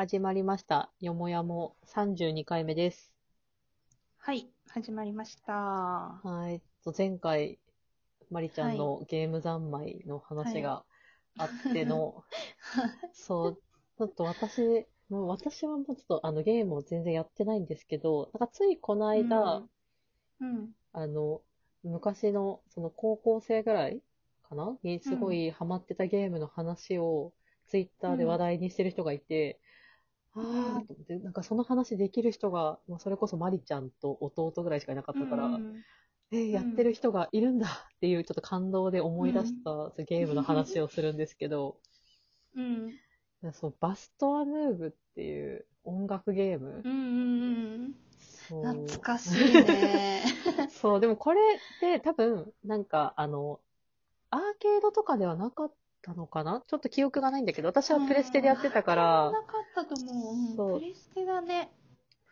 始まりました。よもやも32回目です。はい、始まりました。はい。と前回、まりちゃんのゲーム三昧の話があっての、そう、ちょっと私、もう私はもうちょっとあのゲームを全然やってないんですけど、なんかついこの間、うん。あの、昔のその高校生ぐらいかな？にすごいハマってたゲームの話をツイッターで話題にしてる人がいて、んあーと思って、なんかその話できる人が、まあそれこそマリちゃんと弟ぐらいしかいなかったから、うんえーやってる人がいるんだっていうちょっと感動で思い出した、そうゲームの話をするんですけど、うん。そう、バストアヌーブっていう音楽ゲームうん。うん。そう懐かしいね。そう、でもこれって多分、なんか、あの、アーケードとかではなかったのかな？ちょっと記憶がないんだけど、私はプレステでやってたから、なかったと思う。うプレステだね。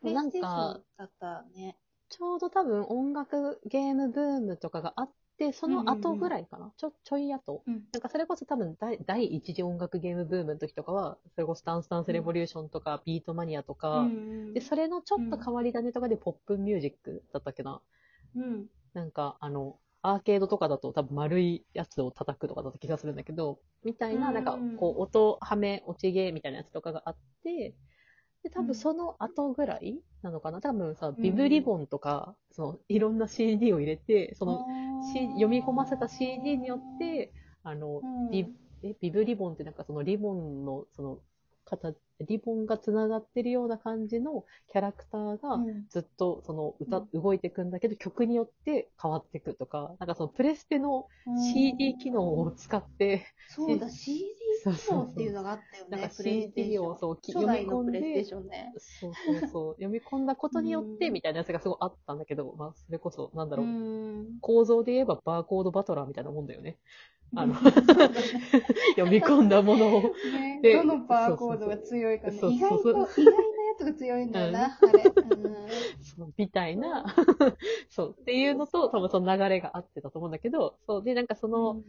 プレなんステだったね。ちょうど多分音楽ゲームブームとかがあって、その後ぐらいかな、ちょ、ちょい後。うん。なんかそれこそ多分第第一次音楽ゲームブームの時とかは、それこそダンスダンスレボリューションとか、ビートマニアとか、うんで、それのちょっと変わり種とかでポップミュージックだったっけな？うん。なんか、あの、アーケードとかだと多分丸いやつを叩くとかだった気がするんだけど、みたいな、うん。なんか、こう、音、はめ、落ちゲーみたいなやつとかがあって、で、多分その後ぐらいなのかな？多分さ、ビブリボンとか、その、いろんな CD を入れて、その、C、読み込ませた CD によって、あの、うん。ビえビブリボンってなんかそのリボンの、その、形、リボンがつながってるような感じのキャラクターがうんずっとその歌、動いていくんだけど、曲によって変わっていくとか、なんかそのプレステの CD 機能を使って、そうだ、CD 機能っていうのがあったよなんかね。プレイステー CD をそう読み込んでね。そうそうそう、読み込んだことによってうんみたいなやつがすごいあったんだけど、まあそれこそ、なんだろう、ん。構造で言えばバーコードバトラーみたいなもんだよね。あの 読み込んだものを。ね、でどのバーコードが強いかね。そうそう。意外そうと、意外なやつが強いんだよな、あれ。そうみたいな、そう、っていうのと、多分その流れがあってたと思うんだけど、そう、で、なんかその、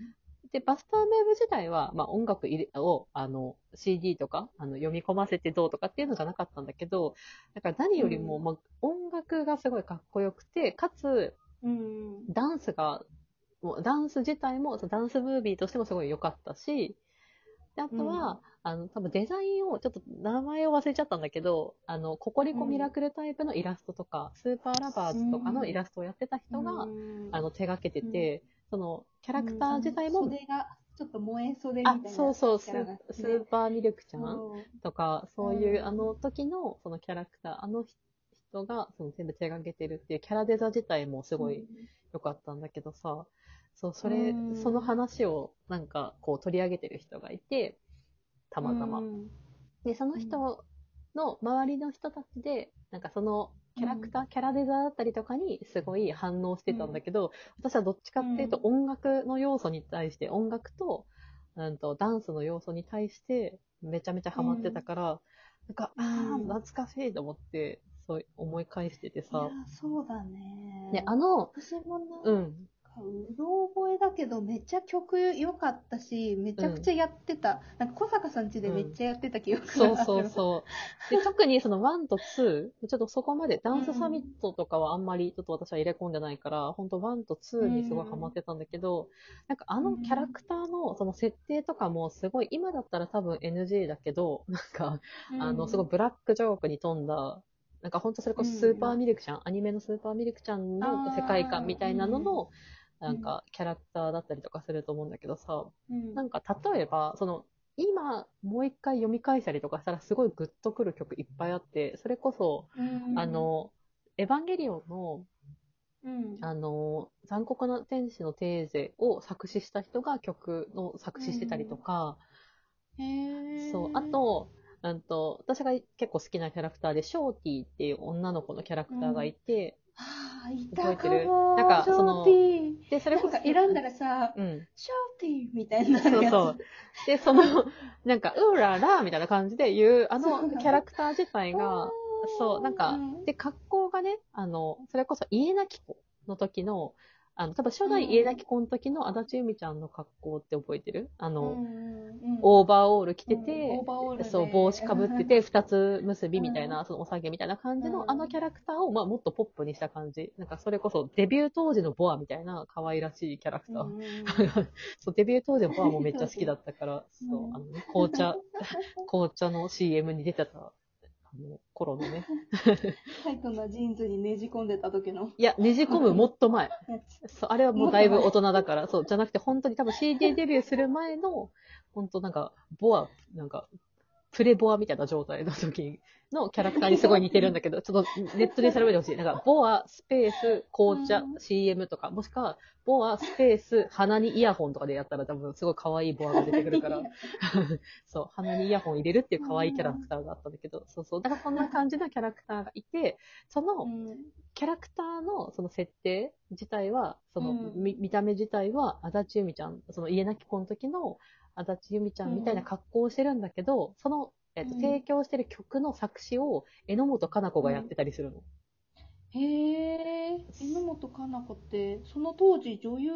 で、バスタームーブ自体は、まあ音楽入れを、あの、CD とか、あの、読み込ませてどうとかっていうのがなかったんだけど、だから何よりも、うん。まあ音楽がすごいかっこよくて、かつ、うん。ダンスが、もうダンス自体も、ダンスムービーとしてもすごい良かったし、であとは、あの、多分デザインを、ちょっと名前を忘れちゃったんだけど、あの、ココリコミラクルタイプのイラストとか、スーパーラバーズとかのイラストをやってた人が、うんあの、手掛けてて、その、キャラクター自体も、袖が、ちょっと燃え袖みたあいな。、そうそう、ススーパーミルクちゃんとか、そういう、うんあの時の、そのキャラクター、あの人が、その全部手掛けてるっていうキャラデザ自体もすごい良かったんだけどさ、そう、それ、うん。その話をなんかこう取り上げてる人がいて、たまたま。うん。で、その人の周りの人たちで、なんかそのキャラクター、キャラデザだったりとかにすごい反応してたんだけど、私はどっちかっていうとう音楽の要素に対して、音楽と、うんと、ダンスの要素に対してめちゃめちゃハマってたから、なんか、ああ、うん懐かしいと思って、そう思い返しててさ。、そうだね。で、あの、私もな、うん、うろ覚えだけど、めっちゃ曲良かったし、めちゃくちゃやってた。なんか小坂さん家でめっちゃやってた記憶がある。そうそうそう。で、特にその1と2、ちょっとそこまでダンスサミットとかはあんまりちょっと私は入れ込んでないから、本当1と2にすごいハマってたんだけど、なんかあのキャラクターのその設定とかもすごい、今だったら多分 NG だけど、なんか、うんあの、すごいブラックジョークに富んだ、なんか本当それこそスーパーミルクちゃん、アニメのスーパーミルクちゃんの世界観みたいなのの、なんかキャラクターだったりとかすると思うんだけどさ、うん。なんか例えば、その、今、もう一回読み返したりとかしたらすごいグッとくる曲いっぱいあって、それこそ、うん。あ、の、エヴァンゲリオンの、うん。あの、残酷な天使のテーゼを作詞した人が曲の作詞してたりとか、へー。そう、あ、と、うんと、私が結構好きなキャラクターで、ショーティーっていう女の子のキャラクターがいて、あーいたかも。なんかそので、それこそ、ーなんか選んだらさ、うん。ショーティーみたいにな。そうそう。で、その、なんか、うーららみたいな感じで言う、あのキャラクター自体が、そう、なんかうん、で、格好がね、あの、それこそ家なき子の時の、あの、多分初代家なき子の時の足立由美ちゃんの格好って覚えてる？あうの、オーバーオール着ててー、オーバーオールでそう、帽子かぶってて、二つ結びみたいな、うん。そのお下げみたいな感じの、うん。あのキャラクターを、まあ、もっとポップにした感じ。なんか、それこそ、デビュー当時の BoA みたいな可愛らしいキャラクター。そう、デビュー当時の BoA もめっちゃ好きだったから、うん。そう、あのね、紅茶、紅茶の CM に出てた、あの、頃のね。タイトなジーンズにねじ込んでた時のいや、ねじ込むもっと前。そう、あれはもうだいぶ大人だから、そう、じゃなくて本当に多分 CD デビューする前の、本当なんか、ボア、なんか、プレボアみたいな状態の時のキャラクターにすごい似てるんだけど、ちょっとネットで調べてほしい。なんか、ボア、スペース、紅茶う、ん CM とか、もしくは、ボア、スペース、鼻にイヤホンとかでやったら多分すごい可愛いボアが出てくるから、そう、鼻にイヤホン入れるっていう可愛いキャラクターがあったんだけど、そうそう、だからそんな感じのキャラクターがいて、その、うん。キャラクターのその設定自体は、その、うん。見見た目自体は、足立由美ちゃん、その家なき子の時の足立由美ちゃんみたいな格好をしてるんだけど、その、えっと、うん提供してる曲の作詞を榎本かな子がやってたりするの。へえ、榎本かな子って、その当時女優。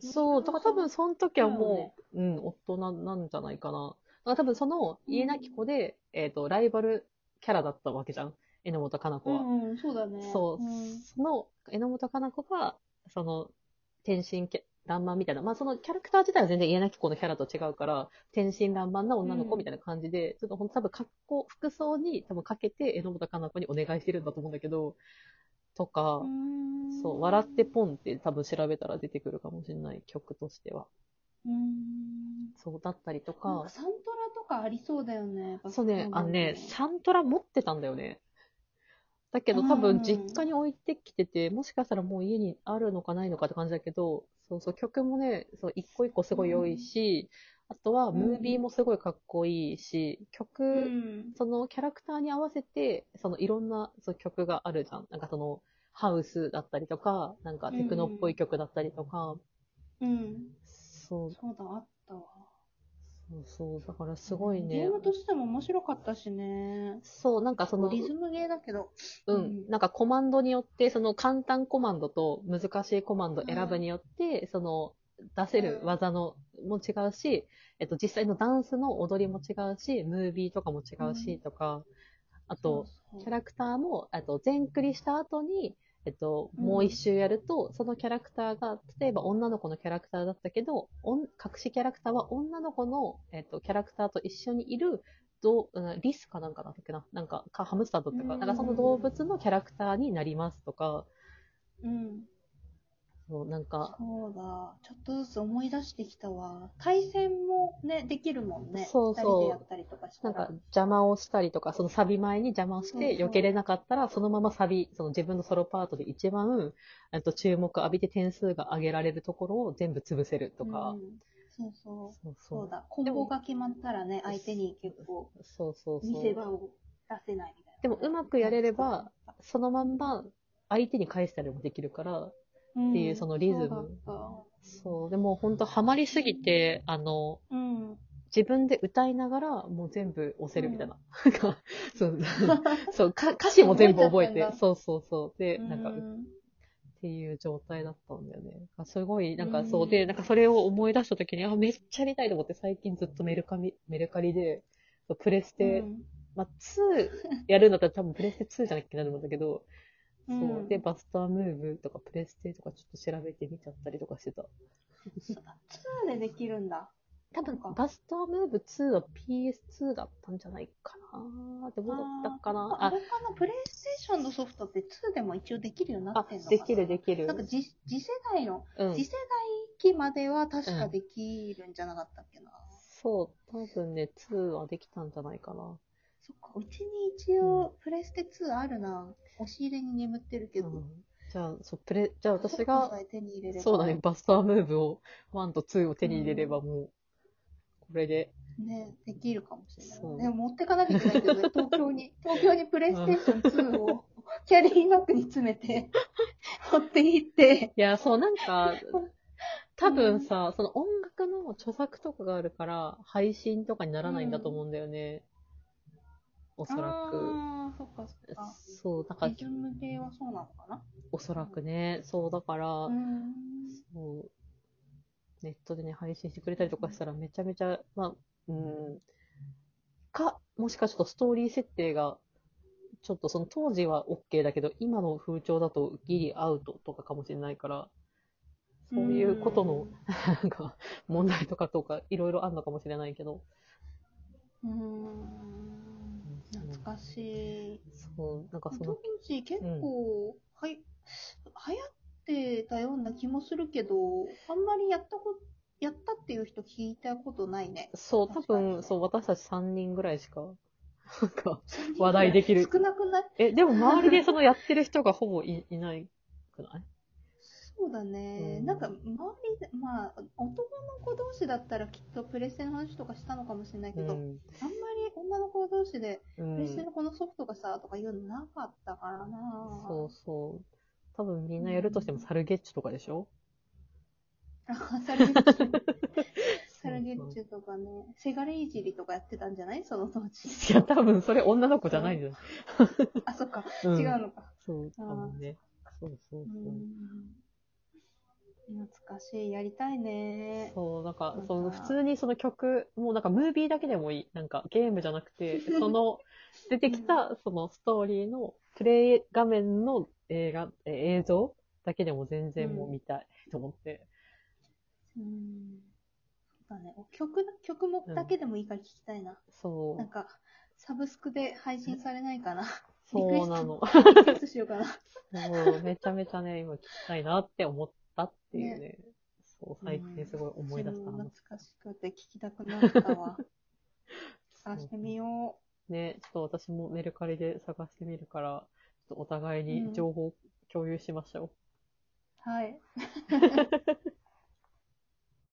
そう、だから多分その時はもう、うん、大人なんじゃないかな。だから多分その家なき子で、えっと、ライバルキャラだったわけじゃん。榎本かな子は。うんうん、そうだね。そう、んその榎本かな子が、その、天真キャ爛漫みたいな、まあそのキャラクター自体は全然家なき子のキャラと違うから、天真爛漫な女の子みたいな感じで、ちょっとほんと多分格好、服装に多分かけて榎本かな子にお願いしてるんだと思うんだけど、とか、うんそう、笑ってポンって多分調べたら出てくるかもしれない曲としては。うん。そうだったりとかか、サントラとかありそうだよね。そうね、あのね、サントラ持ってたんだよね。だけど多分実家に置いてきてて、もしかしたらもう家にあるのかないのかって感じだけど、そうそう、曲もね、そう、一個一個すごい良いし、あとはムービーもすごいかっこいいし、曲。そのキャラクターに合わせて、そのいろんなそう曲があるじゃん。なんかその、ハウスだったりとか、なんかテクノっぽい曲だったりとか、うん。そう、そうだ、あっ。そうそう、だからすごいねゲー。ムとしても面白かったしね。そう、なんかその、リズムゲーだけど。うんうん。なんかコマンドによって、その簡単コマンドと難しいコマンド選ぶによって、その出せる技のも違うし、えっと実際のダンスの踊りも違うし、ムービーとかも違うし、うんとか、あと、そうそうキャラクターも、あと全クリした後に、えっと、うん。もう一周やると、そのキャラクターが、例えば女の子のキャラクターだったけど、隠しキャラクターは女の子の、えっと、キャラクターと一緒にいる、どリスかなんかだったっけな？なんか、かハムスターだったか、うん。なんかその動物のキャラクターになりますとか、うん。そうなんか、そうだ。ちょっとずつ思い出してきたわ。対戦もね、できるもんね。そうそう二人でやったりとかしたら。なんか邪魔をしたりとか、そのサビ前に邪魔をして、避けれなかったら、そのままサビ、その自分のソロパートで一番、えっと、注目浴びて点数が上げられるところを全部潰せるとか、うんそうそう。そう。だ。コンボが決まったらね、相手に結構そうそうそう。見せ場を出せないみたいな。でもうまくやれれば、そのまんま相手に返したりもできるから、っっていうそのリズム。そう。でも本当ハマりすぎて、あの、たうん。自分で歌いながらもう全部押せるみたいな。なんか、そう、そうか、歌詞も全部覚えて。そうそうそう。で、なんか、っうんていう状態だったんだよね。すごい、なんかうん。そう。で、なんかそれを思い出した時に、あ、めっちゃやりたいと思って最近ずっとメルカリ、メルカリで、プレステ、うん。まあ、2やるんだったら多分プレステ2じゃなきゃいけないと思うんだけど、うんそう。で、バスタームーブとかプレステとかちょっと調べてみちゃったりとかしてた。そうだ2でできるんだ。多分バスタームーブ2は PS2 だったんじゃないかなどうだったかなああれかな、プレイステーションのソフトって2でも一応できるようになあってんのかなできるできるなんか次次世代の、うん次世代機までは確かできるんじゃなかったっけな。そう、多分ね、2はできたんじゃないかな。そっか、うちに一応プレステ2あるな。押し入れに眠ってるけど。う。んじゃあ、そう、プレ、じゃあ私がさ、え手に入れれば。そうだね、バスタームーブを、1と2を手に入れればもう、これで、ね、できるかもしれない。でも持ってかなきゃいけないけどね、東京に、東京にプレイステーション2を キャリーバッグに詰めて、持って行って、いや、そう、なんか、多分さ、その音楽の著作とかがあるから、配信とかにならないんだと思うんだよね。おそらく。ああ、そっかそっか。そう、だからリ、ズム系はそうなのかな？おそらくね、そう、だから、うん。そう、ネットでね、配信してくれたりとかしたらめちゃめちゃ、まあ、うん、か、もしかちょっとストーリー設定が、ちょっとその当時は OK だけど、今の風潮だとギリアウトとかかもしれないから、そういうことの、なんか、問題とかとか、いろいろあるのかもしれないけど、うーん。懐かしい。そう、なんかそ当の、時結構、はい、流行ってたような気もするけど、あんまりやったこやったっていう人聞いたことないね。そう、多確かに分、そう、私たち3人ぐらいしか、なんか、話題できる少なくない？え、でも周りでそのやってる人がほぼいいないくない？そうだね。うんなんか、周りで、まあ、男の子同士だったらきっとプレステの話とかしたのかもしれないけど、あんまり女の子同士で、うんプレステのこのソフトがさ、とか言うのなかったからなそうそう。多分みんなやるとしてもサルゲッチュとかでしょ？あ、サルゲッチュ。サルゲッチュとかね、せがれいじりとかやってたんじゃない？その当時。いや、多分それ女の子じゃないんじゃない あ、そっか。うん違うのか。そう、多分ね。そうそううそう。ん。懐かしい。やりたいね。そう、なんかその普通にその曲、もうなんかムービーだけでもいい。なんかゲームじゃなくて、その出てきたそのストーリーのプレイ画面の映画、え映像だけでも全然もう見たいと思って。うん。そうだね。曲だ、曲もだけでもいいから聞きたいな。そうなん。か、サブスクで配信されないかな。そうなの。リクエストしようかな。そうめちゃめちゃね、今聞きたいなって思ったっていうね。そう、最近すごい思い出した。懐かしくて聞きたくなったわ。探してみよね、ちょっと私もメルカリで探してみるから、ちょっとお互いに情報共有しましょう。う。はい。